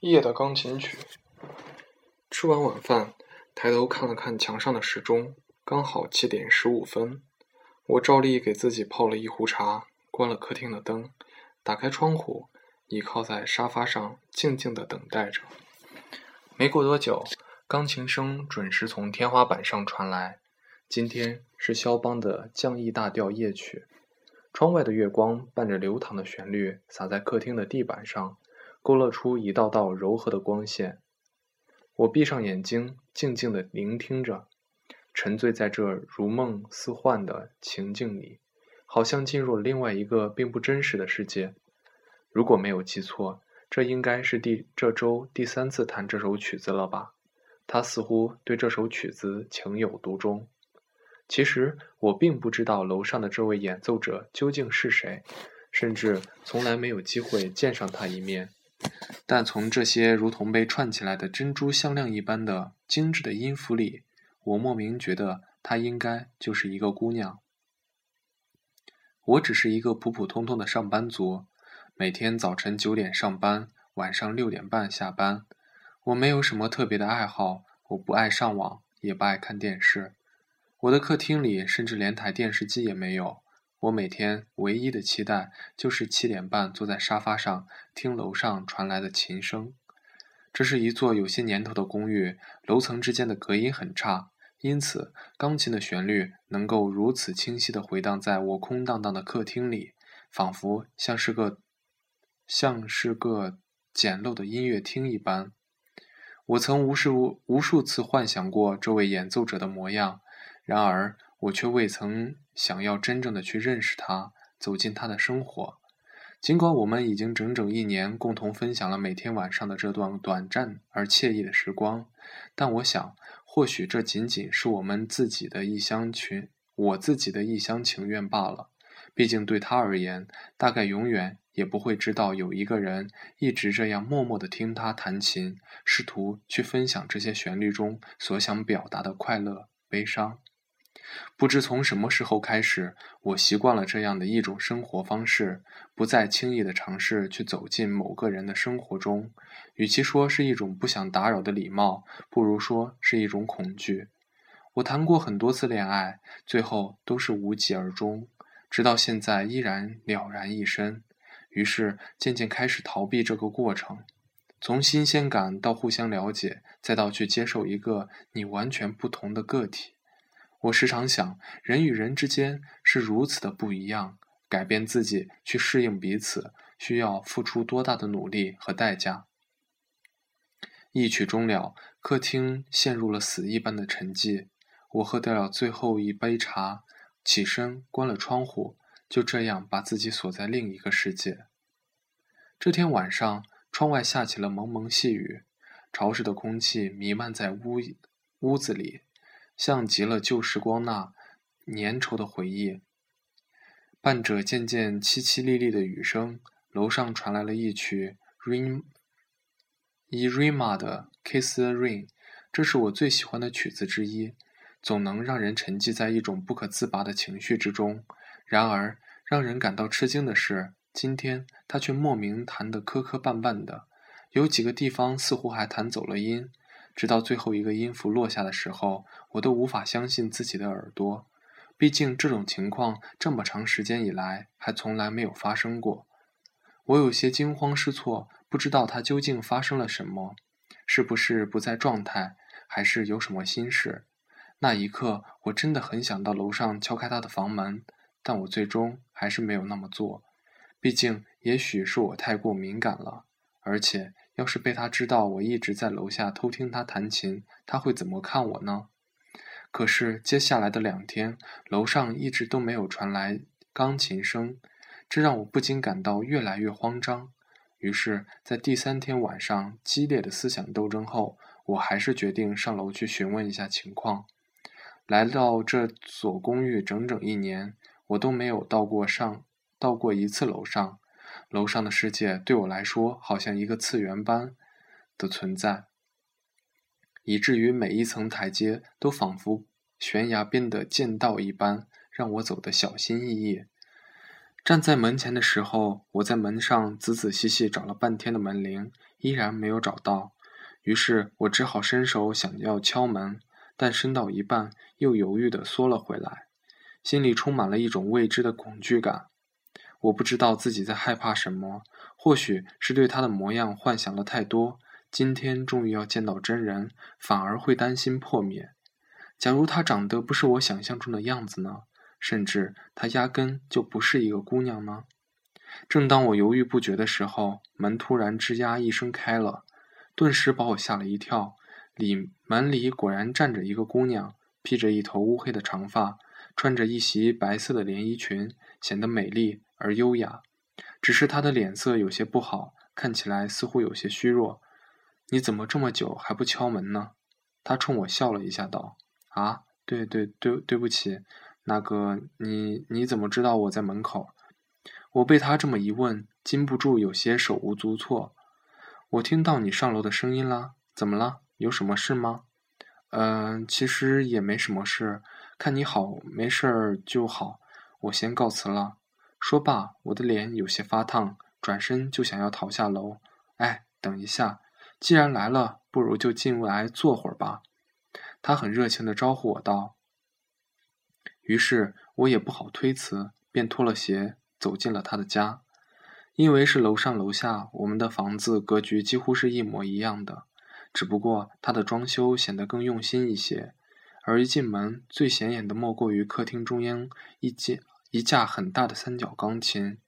夜的钢琴曲。吃完晚饭，抬头看了看墙上的时钟，刚好七点十五分。我照例给自己泡了一壶茶，关了客厅的灯，打开窗户，倚靠在沙发上，静静的等待着。没过多久，钢琴声准时从天花板上传来。今天是肖邦的降 E 大调夜曲。窗外的月光伴着流淌的旋律，洒在客厅的地板上。勾勒出一道道柔和的光线。我闭上眼睛，静静地聆听着，沉醉在这如梦似幻的情境里，好像进入了另外一个并不真实的世界。如果没有记错，这应该是第这周第三次弹这首曲子了吧？他似乎对这首曲子情有独钟。其实我并不知道楼上的这位演奏者究竟是谁，甚至从来没有机会见上他一面。但从这些如同被串起来的珍珠项链一般的精致的音符里，我莫名觉得她应该就是一个姑娘。我只是一个普普通通的上班族，每天早晨九点上班，晚上六点半下班。我没有什么特别的爱好，我不爱上网，也不爱看电视。我的客厅里甚至连台电视机也没有。我每天唯一的期待就是七点半坐在沙发上听楼上传来的琴声。这是一座有些年头的公寓，楼层之间的隔音很差，因此钢琴的旋律能够如此清晰地回荡在我空荡荡的客厅里，仿佛像是个像是个简陋的音乐厅一般。我曾无数无数次幻想过这位演奏者的模样，然而。我却未曾想要真正的去认识他，走进他的生活。尽管我们已经整整一年共同分享了每天晚上的这段短暂而惬意的时光，但我想，或许这仅仅是我们自己的一厢情，我自己的一厢情愿罢了。毕竟对他而言，大概永远也不会知道有一个人一直这样默默地听他弹琴，试图去分享这些旋律中所想表达的快乐、悲伤。不知从什么时候开始，我习惯了这样的一种生活方式，不再轻易的尝试去走进某个人的生活中。与其说是一种不想打扰的礼貌，不如说是一种恐惧。我谈过很多次恋爱，最后都是无疾而终，直到现在依然了然一身。于是渐渐开始逃避这个过程，从新鲜感到互相了解，再到去接受一个你完全不同的个体。我时常想，人与人之间是如此的不一样，改变自己去适应彼此，需要付出多大的努力和代价。一曲终了，客厅陷入了死一般的沉寂。我喝掉了最后一杯茶，起身关了窗户，就这样把自己锁在另一个世界。这天晚上，窗外下起了蒙蒙细雨，潮湿的空气弥漫在屋屋子里。像极了旧时光那粘稠的回忆，伴着渐渐凄凄沥沥的雨声，楼上传来了一曲 Rim Irima 的 Kiss the Rain，这是我最喜欢的曲子之一，总能让人沉寂在一种不可自拔的情绪之中。然而，让人感到吃惊的是，今天他却莫名弹得磕磕绊绊的，有几个地方似乎还弹走了音。直到最后一个音符落下的时候，我都无法相信自己的耳朵。毕竟这种情况这么长时间以来还从来没有发生过。我有些惊慌失措，不知道他究竟发生了什么，是不是不在状态，还是有什么心事？那一刻，我真的很想到楼上敲开他的房门，但我最终还是没有那么做。毕竟，也许是我太过敏感了，而且。要是被他知道我一直在楼下偷听他弹琴，他会怎么看我呢？可是接下来的两天，楼上一直都没有传来钢琴声，这让我不禁感到越来越慌张。于是，在第三天晚上激烈的思想斗争后，我还是决定上楼去询问一下情况。来到这所公寓整整一年，我都没有到过上到过一次楼上。楼上的世界对我来说，好像一个次元般的存在，以至于每一层台阶都仿佛悬崖边的剑道一般，让我走得小心翼翼。站在门前的时候，我在门上仔仔细细找了半天的门铃，依然没有找到。于是我只好伸手想要敲门，但伸到一半又犹豫地缩了回来，心里充满了一种未知的恐惧感。我不知道自己在害怕什么，或许是对他的模样幻想了太多。今天终于要见到真人，反而会担心破灭。假如她长得不是我想象中的样子呢？甚至她压根就不是一个姑娘呢？正当我犹豫不决的时候，门突然吱呀一声开了，顿时把我吓了一跳。里门里果然站着一个姑娘，披着一头乌黑的长发，穿着一袭白色的连衣裙，显得美丽而优雅。只是她的脸色有些不好，看起来似乎有些虚弱。你怎么这么久还不敲门呢？他冲我笑了一下，道：“啊，对对对，对不起，那个你你怎么知道我在门口？”我被他这么一问，禁不住有些手无足措。我听到你上楼的声音了，怎么了？有什么事吗？嗯，其实也没什么事，看你好，没事儿就好。我先告辞了。说罢，我的脸有些发烫，转身就想要逃下楼。哎，等一下。既然来了，不如就进来坐会儿吧。他很热情地招呼我道。于是我也不好推辞，便脱了鞋走进了他的家。因为是楼上楼下，我们的房子格局几乎是一模一样的，只不过他的装修显得更用心一些。而一进门，最显眼的莫过于客厅中央一架一架很大的三角钢琴，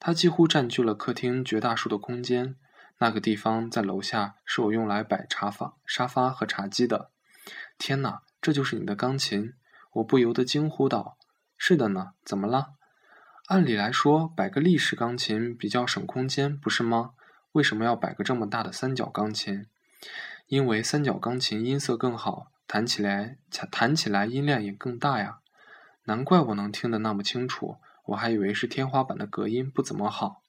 它几乎占据了客厅绝大数的空间。那个地方在楼下，是我用来摆茶发、沙发和茶几的。天哪，这就是你的钢琴！我不由得惊呼道：“是的呢，怎么了？按理来说，摆个立式钢琴比较省空间，不是吗？为什么要摆个这么大的三角钢琴？因为三角钢琴音色更好，弹起来弹起来音量也更大呀。难怪我能听得那么清楚，我还以为是天花板的隔音不怎么好。”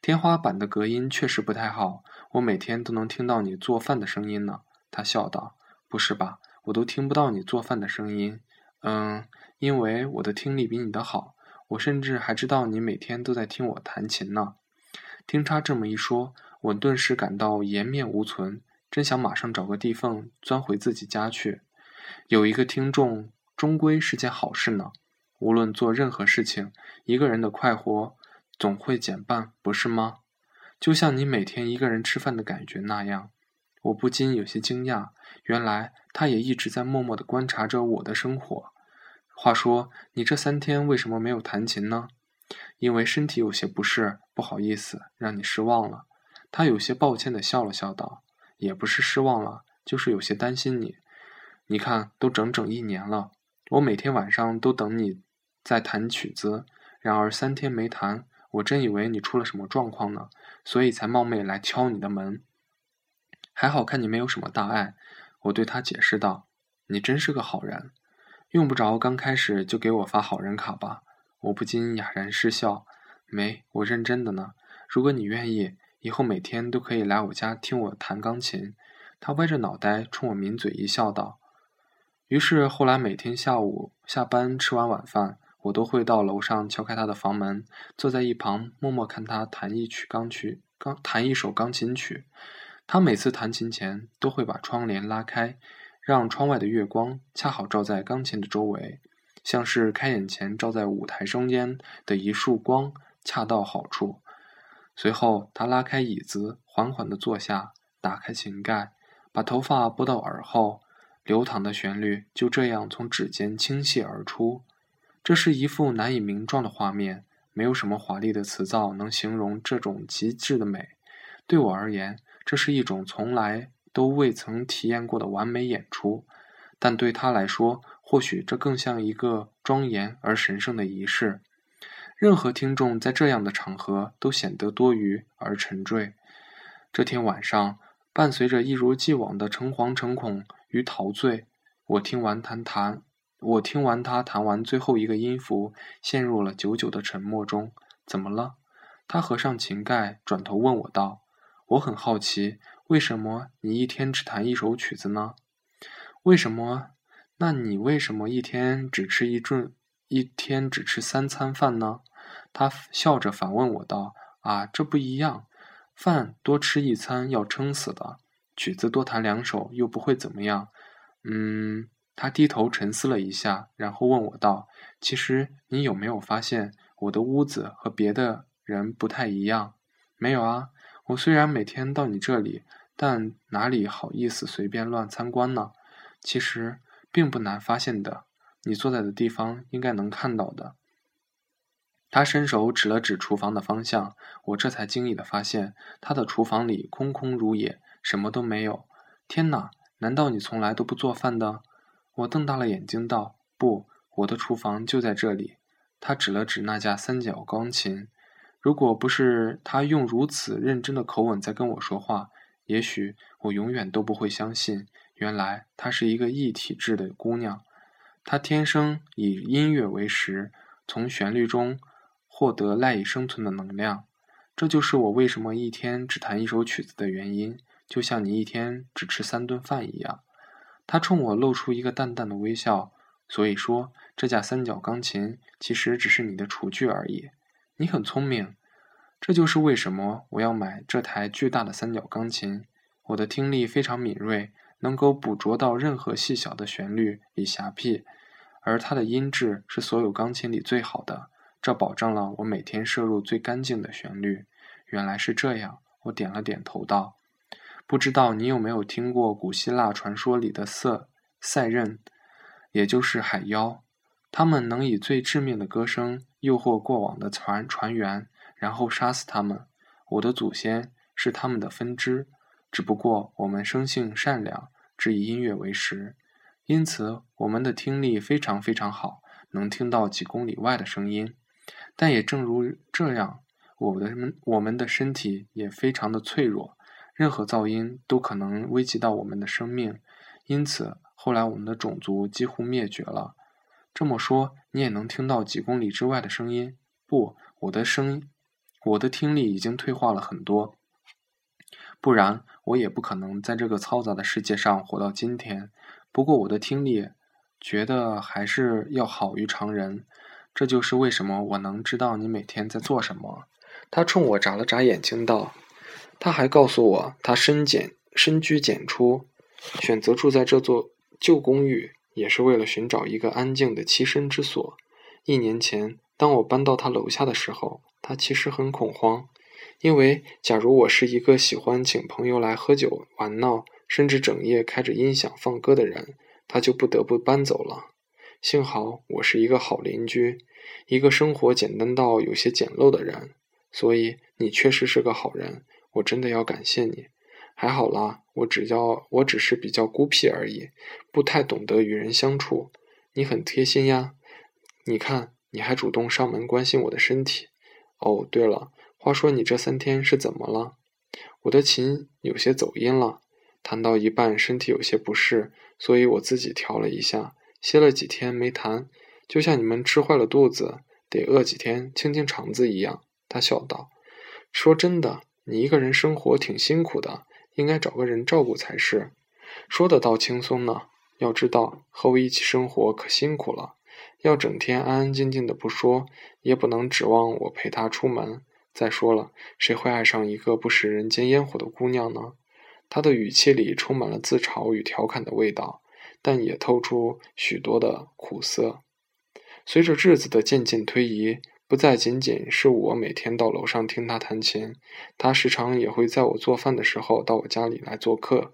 天花板的隔音确实不太好，我每天都能听到你做饭的声音呢。他笑道：“不是吧？我都听不到你做饭的声音。”“嗯，因为我的听力比你的好，我甚至还知道你每天都在听我弹琴呢。”听他这么一说，我顿时感到颜面无存，真想马上找个地缝钻回自己家去。有一个听众，终归是件好事呢。无论做任何事情，一个人的快活。总会减半，不是吗？就像你每天一个人吃饭的感觉那样，我不禁有些惊讶。原来他也一直在默默的观察着我的生活。话说，你这三天为什么没有弹琴呢？因为身体有些不适，不好意思，让你失望了。他有些抱歉的笑了笑道：“也不是失望了，就是有些担心你。你看，都整整一年了，我每天晚上都等你在弹曲子，然而三天没弹。”我真以为你出了什么状况呢，所以才冒昧来敲你的门。还好看你没有什么大碍，我对他解释道：“你真是个好人，用不着刚开始就给我发好人卡吧？”我不禁哑然失笑：“没，我认真的呢。如果你愿意，以后每天都可以来我家听我弹钢琴。”他歪着脑袋冲我抿嘴一笑道。于是后来每天下午下班吃完晚饭。我都会到楼上敲开他的房门，坐在一旁默默看他弹一曲钢曲，钢弹一首钢琴曲。他每次弹琴前都会把窗帘拉开，让窗外的月光恰好照在钢琴的周围，像是开演前照在舞台中间的一束光，恰到好处。随后，他拉开椅子，缓缓地坐下，打开琴盖，把头发拨到耳后，流淌的旋律就这样从指尖倾泻而出。这是一幅难以名状的画面，没有什么华丽的词藻能形容这种极致的美。对我而言，这是一种从来都未曾体验过的完美演出，但对他来说，或许这更像一个庄严而神圣的仪式。任何听众在这样的场合都显得多余而沉醉。这天晚上，伴随着一如既往的诚惶诚恐与陶醉，我听完谈谈。我听完他弹完最后一个音符，陷入了久久的沉默中。怎么了？他合上琴盖，转头问我道：“我很好奇，为什么你一天只弹一首曲子呢？为什么？那你为什么一天只吃一顿，一天只吃三餐饭呢？”他笑着反问我道：“啊，这不一样，饭多吃一餐要撑死的，曲子多弹两首又不会怎么样。”嗯，他低头沉思了一下，然后问我道：“其实你有没有发现我的屋子和别的人不太一样？”“没有啊，我虽然每天到你这里，但哪里好意思随便乱参观呢？其实并不难发现的。”你坐在的地方应该能看到的。他伸手指了指厨房的方向，我这才惊异的发现，他的厨房里空空如也，什么都没有。天哪，难道你从来都不做饭的？我瞪大了眼睛道：“不，我的厨房就在这里。”他指了指那架三角钢琴。如果不是他用如此认真的口吻在跟我说话，也许我永远都不会相信，原来她是一个异体质的姑娘。她天生以音乐为食，从旋律中获得赖以生存的能量。这就是我为什么一天只弹一首曲子的原因，就像你一天只吃三顿饭一样。他冲我露出一个淡淡的微笑。所以说，这架三角钢琴其实只是你的厨具而已。你很聪明，这就是为什么我要买这台巨大的三角钢琴。我的听力非常敏锐。能够捕捉到任何细小的旋律与瑕僻，而它的音质是所有钢琴里最好的，这保证了我每天摄入最干净的旋律。原来是这样，我点了点头道：“不知道你有没有听过古希腊传说里的色赛壬，也就是海妖，他们能以最致命的歌声诱惑过往的船船员，然后杀死他们。我的祖先是他们的分支。”只不过我们生性善良，只以音乐为食，因此我们的听力非常非常好，能听到几公里外的声音。但也正如这样，我的我们的身体也非常的脆弱，任何噪音都可能危及到我们的生命。因此后来我们的种族几乎灭绝了。这么说，你也能听到几公里之外的声音？不，我的声音，我的听力已经退化了很多。不然，我也不可能在这个嘈杂的世界上活到今天。不过，我的听力觉得还是要好于常人，这就是为什么我能知道你每天在做什么。他冲我眨了眨眼睛道：“他还告诉我，他深简深居简出，选择住在这座旧公寓，也是为了寻找一个安静的栖身之所。一年前，当我搬到他楼下的时候，他其实很恐慌。”因为，假如我是一个喜欢请朋友来喝酒玩闹，甚至整夜开着音响放歌的人，他就不得不搬走了。幸好我是一个好邻居，一个生活简单到有些简陋的人，所以你确实是个好人，我真的要感谢你。还好啦，我只要我只是比较孤僻而已，不太懂得与人相处。你很贴心呀，你看，你还主动上门关心我的身体。哦，对了。话说你这三天是怎么了？我的琴有些走音了，弹到一半身体有些不适，所以我自己调了一下，歇了几天没谈，就像你们吃坏了肚子得饿几天清清肠子一样。他笑道：“说真的，你一个人生活挺辛苦的，应该找个人照顾才是。”说的倒轻松呢，要知道和我一起生活可辛苦了，要整天安安静静的不说，也不能指望我陪他出门。再说了，谁会爱上一个不食人间烟火的姑娘呢？他的语气里充满了自嘲与调侃的味道，但也透出许多的苦涩。随着日子的渐渐推移，不再仅仅是我每天到楼上听他弹琴，他时常也会在我做饭的时候到我家里来做客。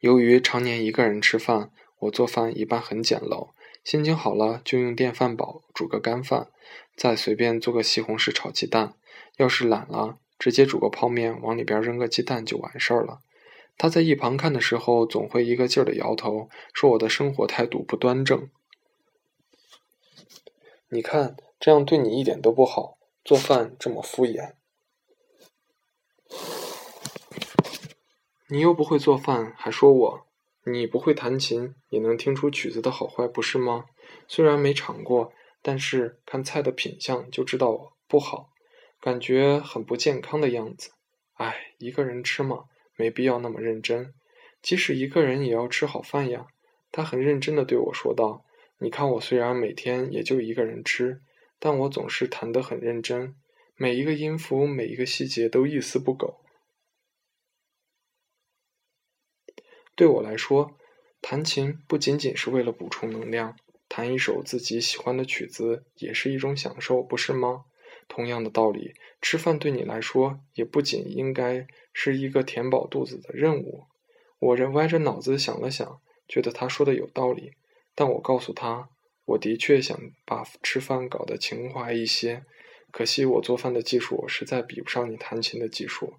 由于常年一个人吃饭，我做饭一般很简陋，心情好了就用电饭煲煮个干饭。再随便做个西红柿炒鸡蛋，要是懒了，直接煮个泡面，往里边扔个鸡蛋就完事儿了。他在一旁看的时候，总会一个劲儿的摇头，说我的生活态度不端正。你看，这样对你一点都不好，做饭这么敷衍。你又不会做饭，还说我？你不会弹琴，也能听出曲子的好坏，不是吗？虽然没尝过。但是看菜的品相就知道不好，感觉很不健康的样子。唉，一个人吃嘛，没必要那么认真。即使一个人也要吃好饭呀。他很认真的对我说道：“你看我虽然每天也就一个人吃，但我总是弹得很认真，每一个音符、每一个细节都一丝不苟。对我来说，弹琴不仅仅是为了补充能量，弹一首自己喜欢的曲子也是一种享受，不是吗？同样的道理，吃饭对你来说也不仅应该是一个填饱肚子的任务。我人歪着脑子想了想，觉得他说的有道理，但我告诉他，我的确想把吃饭搞得情怀一些，可惜我做饭的技术实在比不上你弹琴的技术。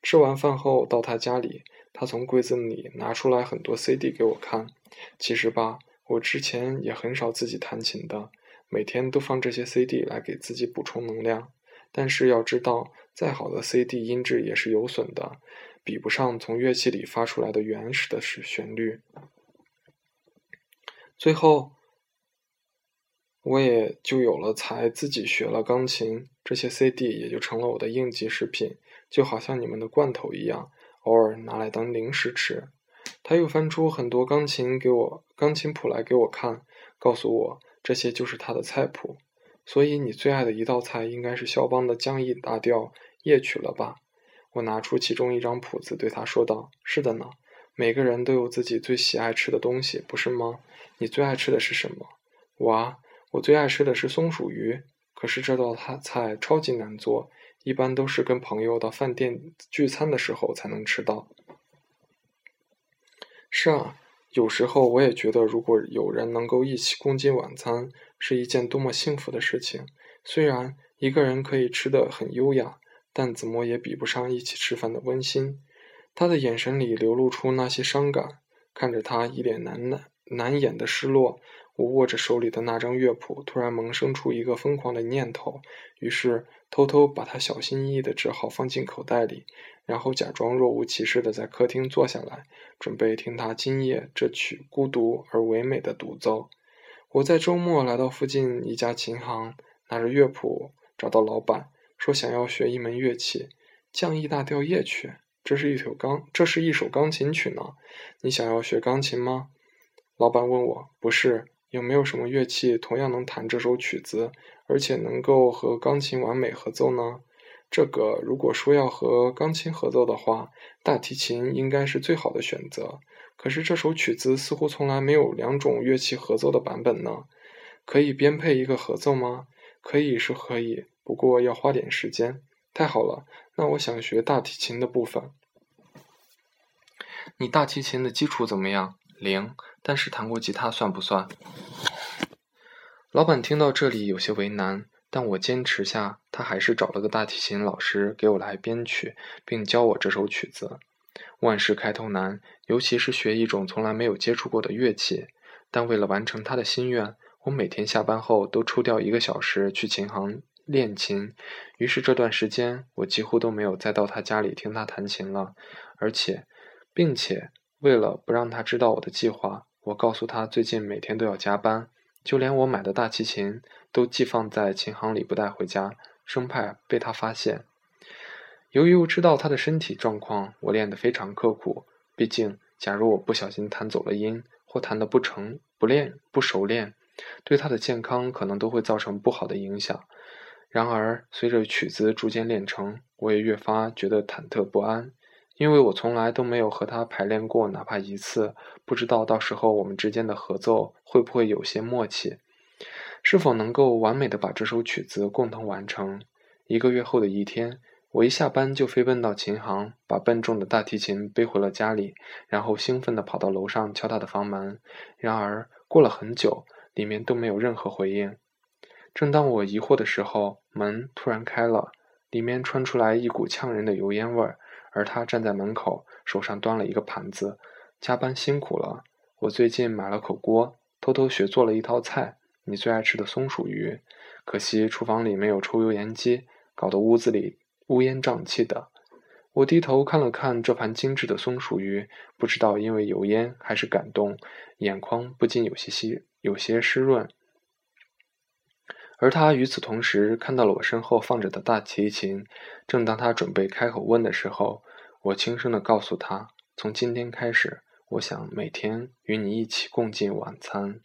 吃完饭后到他家里，他从柜子里拿出来很多 CD 给我看。其实吧，我之前也很少自己弹琴的。每天都放这些 CD 来给自己补充能量，但是要知道，再好的 CD 音质也是有损的，比不上从乐器里发出来的原始的旋律。最后，我也就有了才自己学了钢琴，这些 CD 也就成了我的应急食品，就好像你们的罐头一样，偶尔拿来当零食吃。他又翻出很多钢琴给我钢琴谱来给我看，告诉我。这些就是他的菜谱，所以你最爱的一道菜应该是肖邦的降 E 大调夜曲了吧？我拿出其中一张谱子，对他说道：“是的呢，每个人都有自己最喜爱吃的东西，不是吗？你最爱吃的是什么？”我啊，我最爱吃的是松鼠鱼，可是这道菜超级难做，一般都是跟朋友到饭店聚餐的时候才能吃到。是啊。有时候我也觉得，如果有人能够一起共进晚餐，是一件多么幸福的事情。虽然一个人可以吃得很优雅，但怎么也比不上一起吃饭的温馨。他的眼神里流露出那些伤感，看着他一脸难难难掩的失落。我握着手里的那张乐谱，突然萌生出一个疯狂的念头，于是偷偷把它小心翼翼地折好放进口袋里，然后假装若无其事地在客厅坐下来，准备听他今夜这曲孤独而唯美的独奏。我在周末来到附近一家琴行，拿着乐谱找到老板，说想要学一门乐器——降 E 大调夜曲。这是一首钢，这是一首钢琴曲呢。你想要学钢琴吗？老板问我，不是。有没有什么乐器同样能弹这首曲子，而且能够和钢琴完美合奏呢？这个如果说要和钢琴合奏的话，大提琴应该是最好的选择。可是这首曲子似乎从来没有两种乐器合奏的版本呢。可以编配一个合奏吗？可以是可以，不过要花点时间。太好了，那我想学大提琴的部分。你大提琴的基础怎么样？零。但是弹过吉他算不算？老板听到这里有些为难，但我坚持下，他还是找了个大提琴老师给我来编曲，并教我这首曲子。万事开头难，尤其是学一种从来没有接触过的乐器。但为了完成他的心愿，我每天下班后都抽掉一个小时去琴行练琴。于是这段时间，我几乎都没有再到他家里听他弹琴了。而且，并且为了不让他知道我的计划。我告诉他，最近每天都要加班，就连我买的大提琴都寄放在琴行里不带回家，生怕被他发现。由于我知道他的身体状况，我练得非常刻苦。毕竟，假如我不小心弹走了音，或弹得不成、不练、不熟练，对他的健康可能都会造成不好的影响。然而，随着曲子逐渐练成，我也越发觉得忐忑不安。因为我从来都没有和他排练过，哪怕一次，不知道到时候我们之间的合奏会不会有些默契，是否能够完美的把这首曲子共同完成。一个月后的一天，我一下班就飞奔到琴行，把笨重的大提琴背回了家里，然后兴奋地跑到楼上敲他的房门。然而过了很久，里面都没有任何回应。正当我疑惑的时候，门突然开了，里面传出来一股呛人的油烟味儿。而他站在门口，手上端了一个盘子。加班辛苦了，我最近买了口锅，偷偷学做了一道菜，你最爱吃的松鼠鱼。可惜厨房里没有抽油烟机，搞得屋子里乌烟瘴气的。我低头看了看这盘精致的松鼠鱼，不知道因为油烟还是感动，眼眶不禁有些湿，有些湿润。而他与此同时看到了我身后放着的大提琴。正当他准备开口问的时候，我轻声地告诉他：“从今天开始，我想每天与你一起共进晚餐。”